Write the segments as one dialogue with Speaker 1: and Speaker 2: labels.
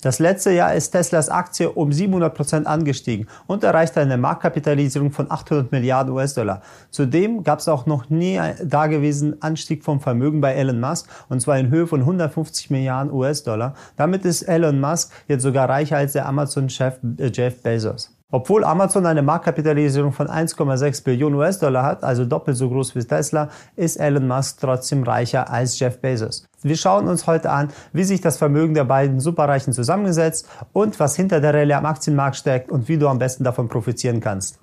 Speaker 1: Das letzte Jahr ist Teslas Aktie um 700 Prozent angestiegen und erreichte eine Marktkapitalisierung von 800 Milliarden US-Dollar. Zudem gab es auch noch nie dagewesenen Anstieg vom Vermögen bei Elon Musk und zwar in Höhe von 150 Milliarden US-Dollar. Damit ist Elon Musk jetzt sogar reicher als der Amazon-Chef äh, Jeff Bezos. Obwohl Amazon eine Marktkapitalisierung von 1,6 Billionen US-Dollar hat, also doppelt so groß wie Tesla, ist Elon Musk trotzdem reicher als Jeff Bezos. Wir schauen uns heute an, wie sich das Vermögen der beiden Superreichen zusammengesetzt und was hinter der Rallye am Aktienmarkt steckt und wie du am besten davon profitieren kannst.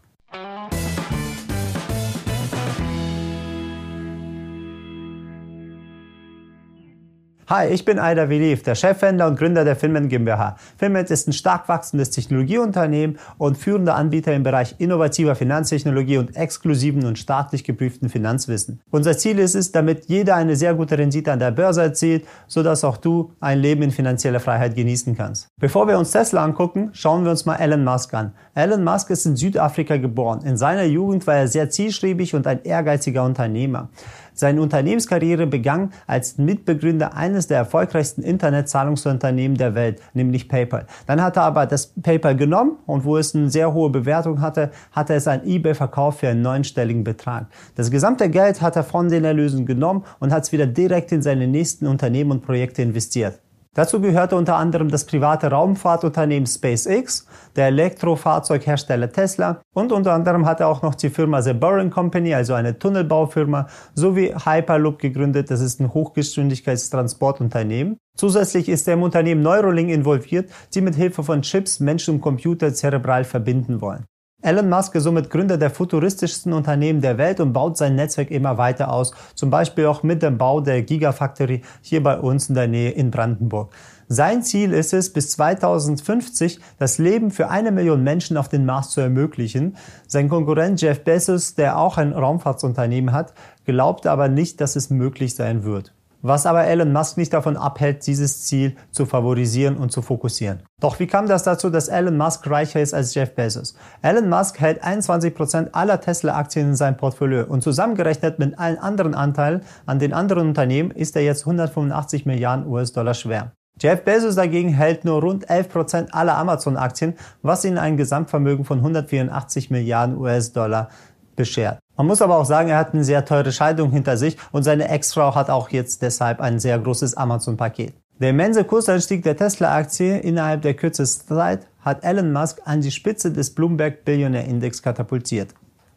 Speaker 1: Hi, ich bin Aida Veliv, der Chefhändler und Gründer der Filmet GmbH. Filmet ist ein stark wachsendes Technologieunternehmen und führender Anbieter im Bereich innovativer Finanztechnologie und exklusiven und staatlich geprüften Finanzwissen. Unser Ziel ist es, damit jeder eine sehr gute Rendite an der Börse erzielt, sodass auch du ein Leben in finanzieller Freiheit genießen kannst. Bevor wir uns Tesla angucken, schauen wir uns mal Elon Musk an. Elon Musk ist in Südafrika geboren. In seiner Jugend war er sehr zielstrebig und ein ehrgeiziger Unternehmer. Seine Unternehmenskarriere begann als Mitbegründer eines der erfolgreichsten Internetzahlungsunternehmen der Welt, nämlich PayPal. Dann hat er aber das PayPal genommen und wo es eine sehr hohe Bewertung hatte, hat er es an eBay verkauft für einen neunstelligen Betrag. Das gesamte Geld hat er von den Erlösen genommen und hat es wieder direkt in seine nächsten Unternehmen und Projekte investiert. Dazu gehörte unter anderem das private Raumfahrtunternehmen SpaceX, der Elektrofahrzeughersteller Tesla und unter anderem hat er auch noch die Firma The Boring Company, also eine Tunnelbaufirma, sowie Hyperloop gegründet, das ist ein Hochgeschwindigkeitstransportunternehmen. Zusätzlich ist er im Unternehmen Neuralink involviert, die mit Hilfe von Chips Menschen und Computer zerebral verbinden wollen. Elon Musk ist somit Gründer der futuristischsten Unternehmen der Welt und baut sein Netzwerk immer weiter aus, zum Beispiel auch mit dem Bau der Gigafactory hier bei uns in der Nähe in Brandenburg. Sein Ziel ist es, bis 2050 das Leben für eine Million Menschen auf den Mars zu ermöglichen. Sein Konkurrent Jeff Bezos, der auch ein Raumfahrtsunternehmen hat, glaubt aber nicht, dass es möglich sein wird was aber Elon Musk nicht davon abhält, dieses Ziel zu favorisieren und zu fokussieren. Doch wie kam das dazu, dass Elon Musk reicher ist als Jeff Bezos? Elon Musk hält 21% aller Tesla-Aktien in seinem Portfolio und zusammengerechnet mit allen anderen Anteilen an den anderen Unternehmen ist er jetzt 185 Milliarden US-Dollar schwer. Jeff Bezos dagegen hält nur rund 11% aller Amazon-Aktien, was ihn ein Gesamtvermögen von 184 Milliarden US-Dollar beschert. Man muss aber auch sagen, er hat eine sehr teure Scheidung hinter sich und seine Ex-Frau hat auch jetzt deshalb ein sehr großes Amazon-Paket. Der immense Kursanstieg der Tesla-Aktie innerhalb der kürzesten Zeit hat Elon Musk an die Spitze des Bloomberg Billionaire Index katapultiert.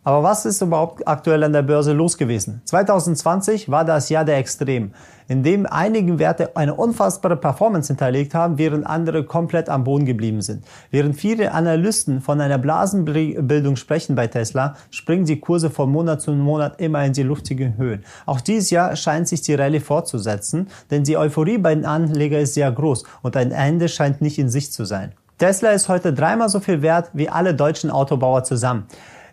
Speaker 1: Aber was ist überhaupt aktuell an der Börse los gewesen? 2020 war das Jahr der Extrem, in dem einige Werte eine unfassbare Performance hinterlegt haben, während andere komplett am Boden geblieben sind. Während viele Analysten von einer Blasenbildung sprechen bei Tesla, springen die Kurse von Monat zu Monat immer in die luftigen Höhen. Auch dieses Jahr scheint sich die Rallye fortzusetzen, denn die Euphorie bei den Anlegern ist sehr groß und ein Ende scheint nicht in Sicht zu sein. Tesla ist heute dreimal so viel wert wie alle deutschen Autobauer zusammen.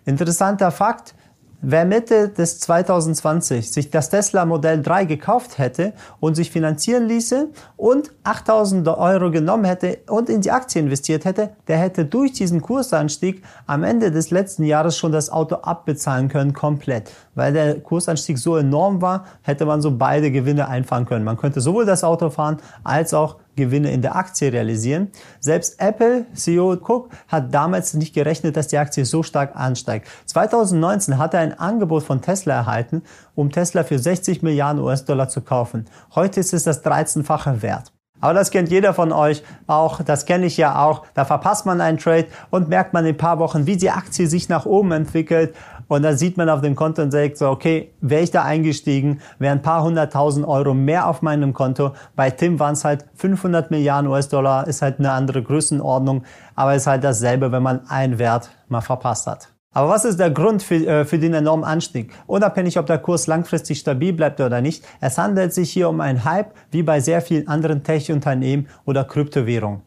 Speaker 1: Interessanter Fakt, wer Mitte des 2020 sich das Tesla Modell 3 gekauft hätte und sich finanzieren ließe und 8000 Euro genommen hätte und in die Aktie investiert hätte, der hätte durch diesen Kursanstieg am Ende des letzten Jahres schon das Auto abbezahlen können komplett. Weil der Kursanstieg so enorm war, hätte man so beide Gewinne einfahren können. Man könnte sowohl das Auto fahren als auch Gewinne in der Aktie realisieren. Selbst Apple CEO Cook hat damals nicht gerechnet, dass die Aktie so stark ansteigt. 2019 hat er ein Angebot von Tesla erhalten, um Tesla für 60 Milliarden US-Dollar zu kaufen. Heute ist es das 13-fache Wert. Aber das kennt jeder von euch auch, das kenne ich ja auch. Da verpasst man einen Trade und merkt man in ein paar Wochen, wie die Aktie sich nach oben entwickelt und dann sieht man auf dem Konto und sagt so, okay, wäre ich da eingestiegen, wären ein paar hunderttausend Euro mehr auf meinem Konto. Bei Tim waren es halt 500 Milliarden US-Dollar, ist halt eine andere Größenordnung, aber ist halt dasselbe, wenn man einen Wert mal verpasst hat. Aber was ist der Grund für, äh, für den enormen Anstieg? Unabhängig, ob der Kurs langfristig stabil bleibt oder nicht, es handelt sich hier um einen Hype, wie bei sehr vielen anderen Tech-Unternehmen oder Kryptowährungen.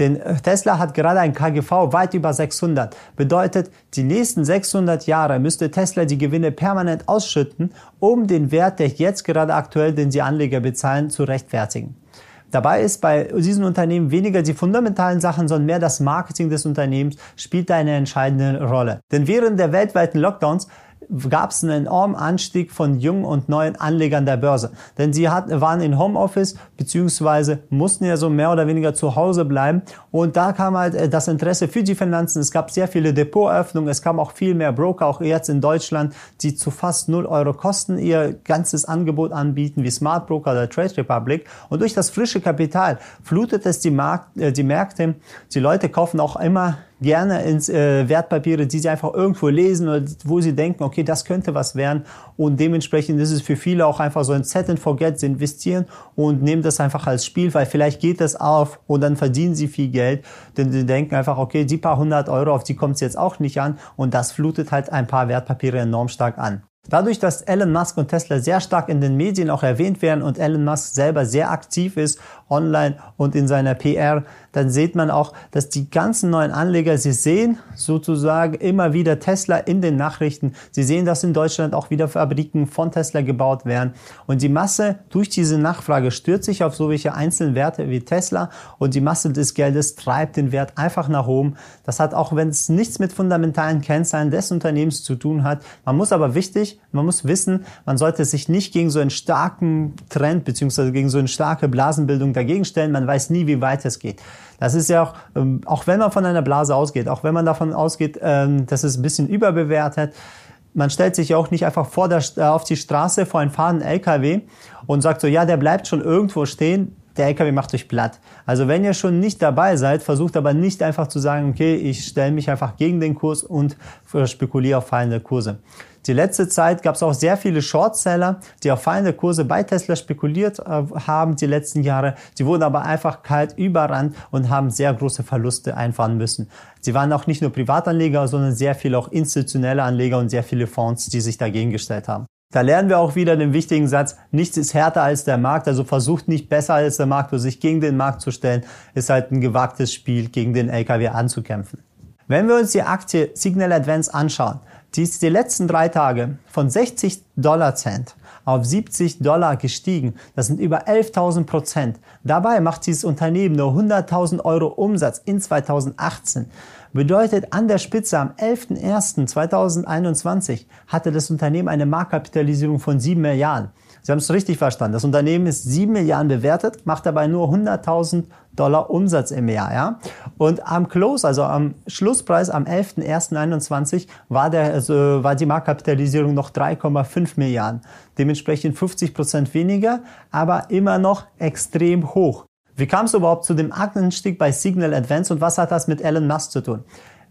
Speaker 1: Denn Tesla hat gerade ein KGV weit über 600. Bedeutet, die nächsten 600 Jahre müsste Tesla die Gewinne permanent ausschütten, um den Wert, der jetzt gerade aktuell, den die Anleger bezahlen, zu rechtfertigen. Dabei ist bei diesen Unternehmen weniger die fundamentalen Sachen, sondern mehr das Marketing des Unternehmens spielt eine entscheidende Rolle. Denn während der weltweiten Lockdowns gab es einen enormen Anstieg von jungen und neuen Anlegern der Börse. Denn sie hat, waren in Homeoffice beziehungsweise mussten ja so mehr oder weniger zu Hause bleiben. Und da kam halt äh, das Interesse für die Finanzen. Es gab sehr viele Depoteröffnungen. Es kam auch viel mehr Broker, auch jetzt in Deutschland, die zu fast 0 Euro Kosten ihr ganzes Angebot anbieten, wie Smart Broker oder Trade Republic. Und durch das frische Kapital flutet es die, Markt, äh, die Märkte. Die Leute kaufen auch immer gerne ins äh, Wertpapiere, die sie einfach irgendwo lesen oder wo sie denken, okay, das könnte was werden. Und dementsprechend ist es für viele auch einfach so ein Set and Forget, sie investieren und nehmen das einfach als Spiel, weil vielleicht geht das auf und dann verdienen sie viel Geld. Denn sie denken einfach, okay, die paar hundert Euro, auf die kommt es jetzt auch nicht an. Und das flutet halt ein paar Wertpapiere enorm stark an. Dadurch, dass Elon Musk und Tesla sehr stark in den Medien auch erwähnt werden und Elon Musk selber sehr aktiv ist online und in seiner PR, dann sieht man auch, dass die ganzen neuen Anleger, sie sehen sozusagen immer wieder Tesla in den Nachrichten. Sie sehen, dass in Deutschland auch wieder Fabriken von Tesla gebaut werden. Und die Masse durch diese Nachfrage stürzt sich auf solche einzelnen Werte wie Tesla und die Masse des Geldes treibt den Wert einfach nach oben. Das hat auch, wenn es nichts mit fundamentalen Kennzahlen des Unternehmens zu tun hat. Man muss aber wichtig, man muss wissen, man sollte sich nicht gegen so einen starken Trend beziehungsweise gegen so eine starke Blasenbildung dagegen stellen. Man weiß nie, wie weit es geht. Das ist ja auch, ähm, auch wenn man von einer Blase ausgeht, auch wenn man davon ausgeht, ähm, dass es ein bisschen überbewertet, man stellt sich ja auch nicht einfach vor der, äh, auf die Straße vor einen fahrenden LKW und sagt so, ja, der bleibt schon irgendwo stehen, der LKW macht euch platt. Also wenn ihr schon nicht dabei seid, versucht aber nicht einfach zu sagen, okay, ich stelle mich einfach gegen den Kurs und spekuliere auf fallende Kurse. Die letzte Zeit gab es auch sehr viele Shortseller, die auf fallende Kurse bei Tesla spekuliert äh, haben die letzten Jahre. Sie wurden aber einfach kalt überrannt und haben sehr große Verluste einfahren müssen. Sie waren auch nicht nur Privatanleger, sondern sehr viele auch institutionelle Anleger und sehr viele Fonds, die sich dagegen gestellt haben. Da lernen wir auch wieder den wichtigen Satz, nichts ist härter als der Markt, also versucht nicht besser als der Markt, oder sich gegen den Markt zu stellen, ist halt ein gewagtes Spiel, gegen den LKW anzukämpfen. Wenn wir uns die Aktie Signal Advance anschauen, die ist die letzten drei Tage von 60 Dollar Cent auf 70 Dollar gestiegen. Das sind über 11.000 Prozent. Dabei macht dieses Unternehmen nur 100.000 Euro Umsatz in 2018. Bedeutet, an der Spitze am 11.01.2021 hatte das Unternehmen eine Marktkapitalisierung von 7 Milliarden. Sie haben es richtig verstanden. Das Unternehmen ist 7 Milliarden bewertet, macht dabei nur 100.000 Dollar Umsatz im Jahr. Ja? Und am Close, also am Schlusspreis am 11.01.21 war, der, also war die Marktkapitalisierung noch 3,5 Milliarden. Dementsprechend 50 Prozent weniger, aber immer noch extrem hoch. Wie kam es überhaupt zu dem Anstieg bei Signal Advance und was hat das mit Elon Musk zu tun?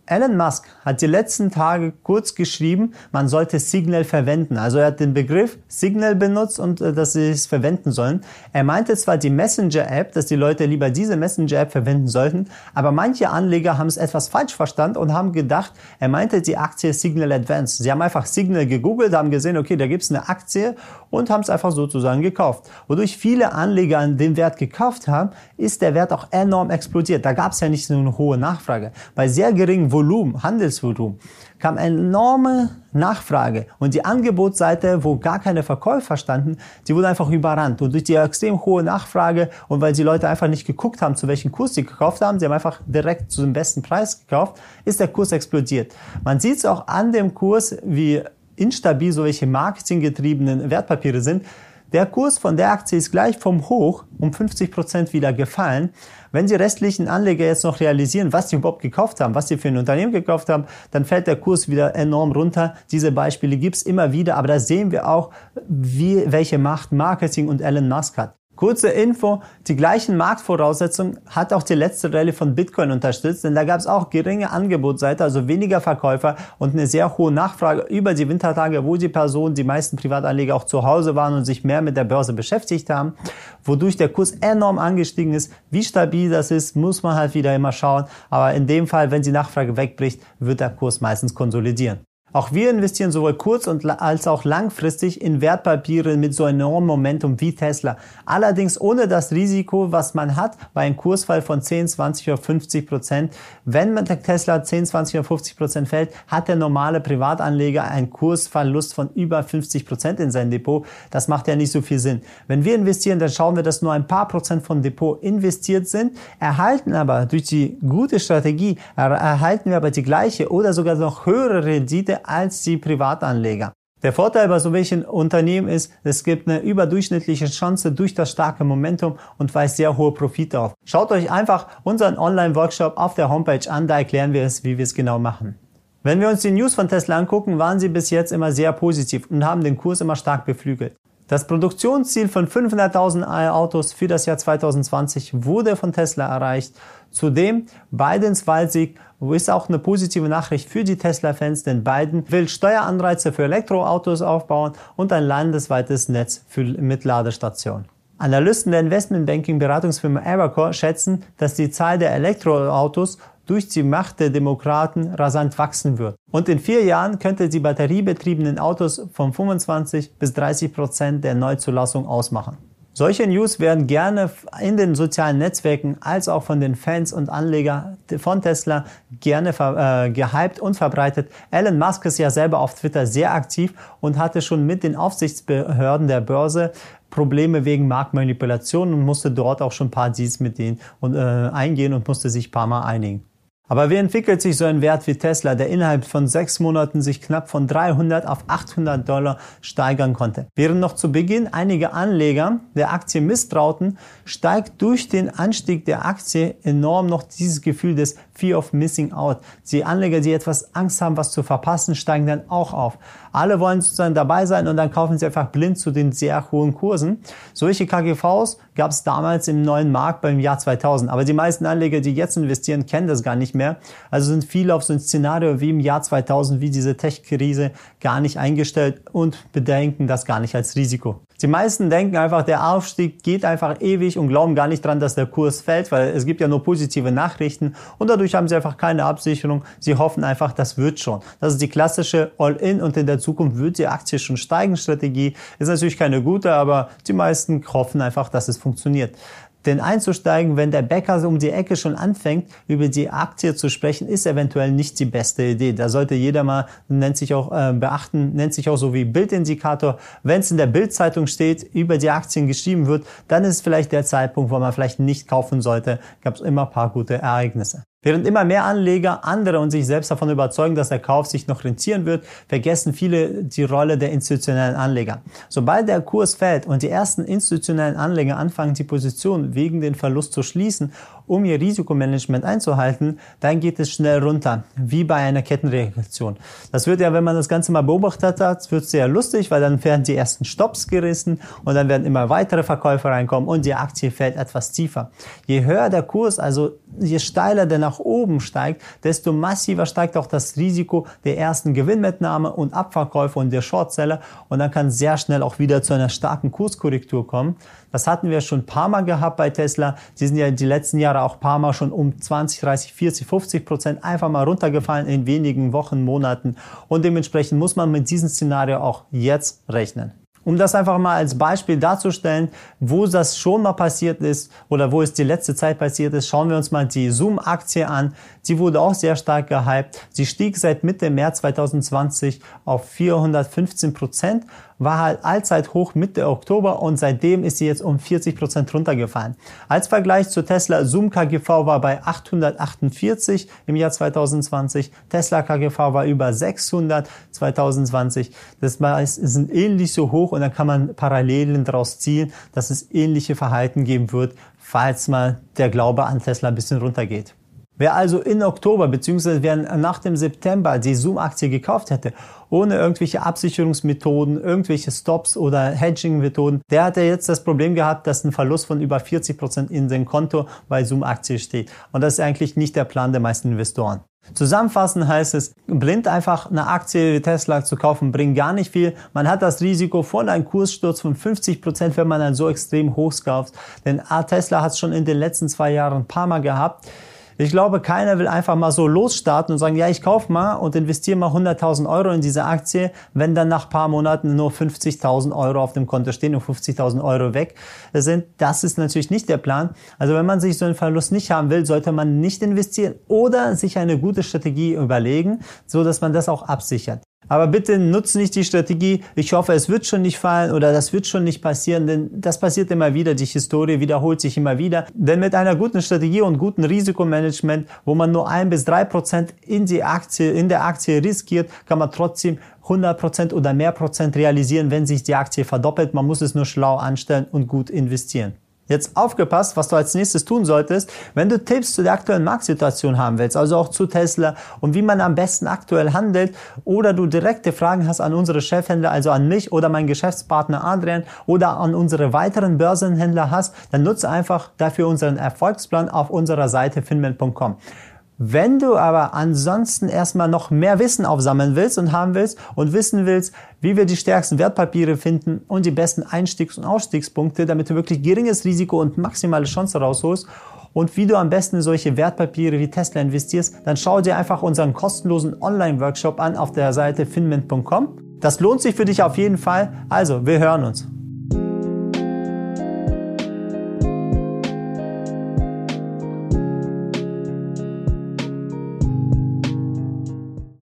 Speaker 1: Elon Musk hat die letzten Tage kurz geschrieben, man sollte Signal verwenden. Also er hat den Begriff Signal benutzt und äh, dass sie es verwenden sollen. Er meinte zwar die Messenger-App, dass die Leute lieber diese Messenger-App verwenden sollten, aber manche Anleger haben es etwas falsch verstanden und haben gedacht, er meinte die Aktie Signal Advance. Sie haben einfach Signal gegoogelt, haben gesehen, okay, da gibt es eine Aktie und haben es einfach sozusagen gekauft. Wodurch viele Anleger an den Wert gekauft haben, ist der Wert auch enorm explodiert. Da gab es ja nicht so eine hohe Nachfrage. Bei sehr geringem Volumen, Handelsvolumen, kam enorme Nachfrage und die Angebotsseite, wo gar keine Verkäufer standen, die wurde einfach überrannt. Und durch die extrem hohe Nachfrage und weil die Leute einfach nicht geguckt haben, zu welchem Kurs sie gekauft haben, sie haben einfach direkt zu dem besten Preis gekauft, ist der Kurs explodiert. Man sieht es auch an dem Kurs, wie instabil solche marketinggetriebenen Wertpapiere sind. Der Kurs von der Aktie ist gleich vom Hoch um 50 Prozent wieder gefallen. Wenn die restlichen Anleger jetzt noch realisieren, was sie überhaupt gekauft haben, was sie für ein Unternehmen gekauft haben, dann fällt der Kurs wieder enorm runter. Diese Beispiele gibt's immer wieder, aber da sehen wir auch, wie, welche Macht Marketing und Elon Musk hat. Kurze Info, die gleichen Marktvoraussetzungen hat auch die letzte Rallye von Bitcoin unterstützt, denn da gab es auch geringe Angebotsseite, also weniger Verkäufer und eine sehr hohe Nachfrage über die Wintertage, wo die Personen, die meisten Privatanleger auch zu Hause waren und sich mehr mit der Börse beschäftigt haben, wodurch der Kurs enorm angestiegen ist. Wie stabil das ist, muss man halt wieder immer schauen, aber in dem Fall, wenn die Nachfrage wegbricht, wird der Kurs meistens konsolidieren. Auch wir investieren sowohl kurz- und als auch langfristig in Wertpapiere mit so enormem Momentum wie Tesla. Allerdings ohne das Risiko, was man hat bei einem Kursfall von 10, 20 oder 50 Prozent. Wenn man der Tesla 10, 20 oder 50 Prozent fällt, hat der normale Privatanleger einen Kursverlust von über 50 Prozent in sein Depot. Das macht ja nicht so viel Sinn. Wenn wir investieren, dann schauen wir, dass nur ein paar Prozent von Depot investiert sind, erhalten aber durch die gute Strategie, erhalten wir aber die gleiche oder sogar noch höhere Rendite Als die Privatanleger. Der Vorteil bei so welchen Unternehmen ist, es gibt eine überdurchschnittliche Chance durch das starke Momentum und weist sehr hohe Profite auf. Schaut euch einfach unseren Online-Workshop auf der Homepage an, da erklären wir es, wie wir es genau machen. Wenn wir uns die News von Tesla angucken, waren sie bis jetzt immer sehr positiv und haben den Kurs immer stark beflügelt. Das Produktionsziel von 500.000 Autos für das Jahr 2020 wurde von Tesla erreicht. Zudem Bidens Wahlsieg ist auch eine positive Nachricht für die Tesla-Fans, denn Biden will Steueranreize für Elektroautos aufbauen und ein landesweites Netz für mit Ladestationen. Analysten der Investmentbanking-Beratungsfirma Evercore schätzen, dass die Zahl der Elektroautos durch die Macht der Demokraten rasant wachsen wird. Und in vier Jahren könnte die batteriebetriebenen Autos von 25 bis 30 Prozent der Neuzulassung ausmachen. Solche News werden gerne in den sozialen Netzwerken als auch von den Fans und Anlegern von Tesla gerne äh, gehypt und verbreitet. Elon Musk ist ja selber auf Twitter sehr aktiv und hatte schon mit den Aufsichtsbehörden der Börse Probleme wegen Marktmanipulation und musste dort auch schon ein paar Deals mit denen und, äh, eingehen und musste sich ein paar Mal einigen. Aber wie entwickelt sich so ein Wert wie Tesla, der innerhalb von sechs Monaten sich knapp von 300 auf 800 Dollar steigern konnte? Während noch zu Beginn einige Anleger der Aktie misstrauten, steigt durch den Anstieg der Aktie enorm noch dieses Gefühl des Fear of Missing Out. Die Anleger, die etwas Angst haben, was zu verpassen, steigen dann auch auf. Alle wollen sozusagen dabei sein und dann kaufen sie einfach blind zu den sehr hohen Kursen. Solche KGVs gab es damals im neuen Markt beim Jahr 2000. Aber die meisten Anleger, die jetzt investieren, kennen das gar nicht mehr. Also sind viele auf so ein Szenario wie im Jahr 2000, wie diese Tech-Krise, gar nicht eingestellt und bedenken das gar nicht als Risiko. Die meisten denken einfach, der Aufstieg geht einfach ewig und glauben gar nicht dran, dass der Kurs fällt, weil es gibt ja nur positive Nachrichten und dadurch haben sie einfach keine Absicherung. Sie hoffen einfach, das wird schon. Das ist die klassische All-In und in der Zukunft wird die Aktie schon steigen Strategie. Ist natürlich keine gute, aber die meisten hoffen einfach, dass es funktioniert. Denn einzusteigen, wenn der Bäcker um die Ecke schon anfängt, über die Aktie zu sprechen, ist eventuell nicht die beste Idee. Da sollte jeder mal, nennt sich auch äh, beachten, nennt sich auch so wie Bildindikator. Wenn es in der Bildzeitung steht, über die Aktien geschrieben wird, dann ist vielleicht der Zeitpunkt, wo man vielleicht nicht kaufen sollte. Gab es immer paar gute Ereignisse. Während immer mehr Anleger andere und sich selbst davon überzeugen, dass der Kauf sich noch rentieren wird, vergessen viele die Rolle der institutionellen Anleger. Sobald der Kurs fällt und die ersten institutionellen Anleger anfangen, die Position wegen den Verlust zu schließen, um ihr Risikomanagement einzuhalten, dann geht es schnell runter, wie bei einer Kettenreaktion. Das wird ja, wenn man das Ganze mal beobachtet hat, wird sehr lustig, weil dann werden die ersten Stops gerissen und dann werden immer weitere Verkäufer reinkommen und die Aktie fällt etwas tiefer. Je höher der Kurs, also je steiler der nach oben steigt, desto massiver steigt auch das Risiko der ersten Gewinnmitnahme und Abverkäufe und der Shortseller und dann kann sehr schnell auch wieder zu einer starken Kurskorrektur kommen. Das hatten wir schon ein paar Mal gehabt bei Tesla. Sie sind ja die letzten Jahre auch ein paar Mal schon um 20, 30, 40, 50 Prozent einfach mal runtergefallen in wenigen Wochen, Monaten und dementsprechend muss man mit diesem Szenario auch jetzt rechnen. Um das einfach mal als Beispiel darzustellen, wo das schon mal passiert ist oder wo es die letzte Zeit passiert ist, schauen wir uns mal die Zoom-Aktie an. Sie wurde auch sehr stark gehypt. Sie stieg seit Mitte März 2020 auf 415 Prozent war halt allzeit hoch Mitte Oktober und seitdem ist sie jetzt um 40 Prozent runtergefallen. Als Vergleich zu Tesla, Zoom KGV war bei 848 im Jahr 2020, Tesla KGV war über 600 2020. Das sind ähnlich so hoch und dann kann man Parallelen daraus ziehen, dass es ähnliche Verhalten geben wird, falls mal der Glaube an Tesla ein bisschen runtergeht. Wer also in Oktober bzw. wer nach dem September die Zoom-Aktie gekauft hätte, ohne irgendwelche Absicherungsmethoden, irgendwelche Stops oder Hedging-Methoden, der hatte jetzt das Problem gehabt, dass ein Verlust von über 40 Prozent in dem Konto bei Zoom-Aktie steht. Und das ist eigentlich nicht der Plan der meisten Investoren. Zusammenfassend heißt es, blind einfach eine Aktie wie Tesla zu kaufen, bringt gar nicht viel. Man hat das Risiko von einem Kurssturz von 50 Prozent, wenn man dann so extrem hoch kauft. Denn Tesla hat es schon in den letzten zwei Jahren ein paar Mal gehabt. Ich glaube, keiner will einfach mal so losstarten und sagen, ja, ich kaufe mal und investiere mal 100.000 Euro in diese Aktie, wenn dann nach paar Monaten nur 50.000 Euro auf dem Konto stehen und 50.000 Euro weg sind. Das ist natürlich nicht der Plan. Also wenn man sich so einen Verlust nicht haben will, sollte man nicht investieren oder sich eine gute Strategie überlegen, so dass man das auch absichert. Aber bitte nutzt nicht die Strategie, ich hoffe, es wird schon nicht fallen oder das wird schon nicht passieren, denn das passiert immer wieder. Die Historie wiederholt sich immer wieder. Denn mit einer guten Strategie und guten Risikomanagement, wo man nur ein bis drei Prozent in die Aktie, in der Aktie riskiert, kann man trotzdem 100 Prozent oder mehr Prozent realisieren, wenn sich die Aktie verdoppelt. Man muss es nur schlau anstellen und gut investieren. Jetzt aufgepasst, was du als nächstes tun solltest, wenn du Tipps zu der aktuellen Marktsituation haben willst, also auch zu Tesla und wie man am besten aktuell handelt oder du direkte Fragen hast an unsere Chefhändler, also an mich oder meinen Geschäftspartner Adrian oder an unsere weiteren Börsenhändler hast, dann nutze einfach dafür unseren Erfolgsplan auf unserer Seite finman.com. Wenn du aber ansonsten erstmal noch mehr Wissen aufsammeln willst und haben willst und wissen willst, wie wir die stärksten Wertpapiere finden und die besten Einstiegs- und Ausstiegspunkte, damit du wirklich geringes Risiko und maximale Chance rausholst und wie du am besten solche Wertpapiere wie Tesla investierst, dann schau dir einfach unseren kostenlosen Online-Workshop an auf der Seite finment.com. Das lohnt sich für dich auf jeden Fall. Also, wir hören uns.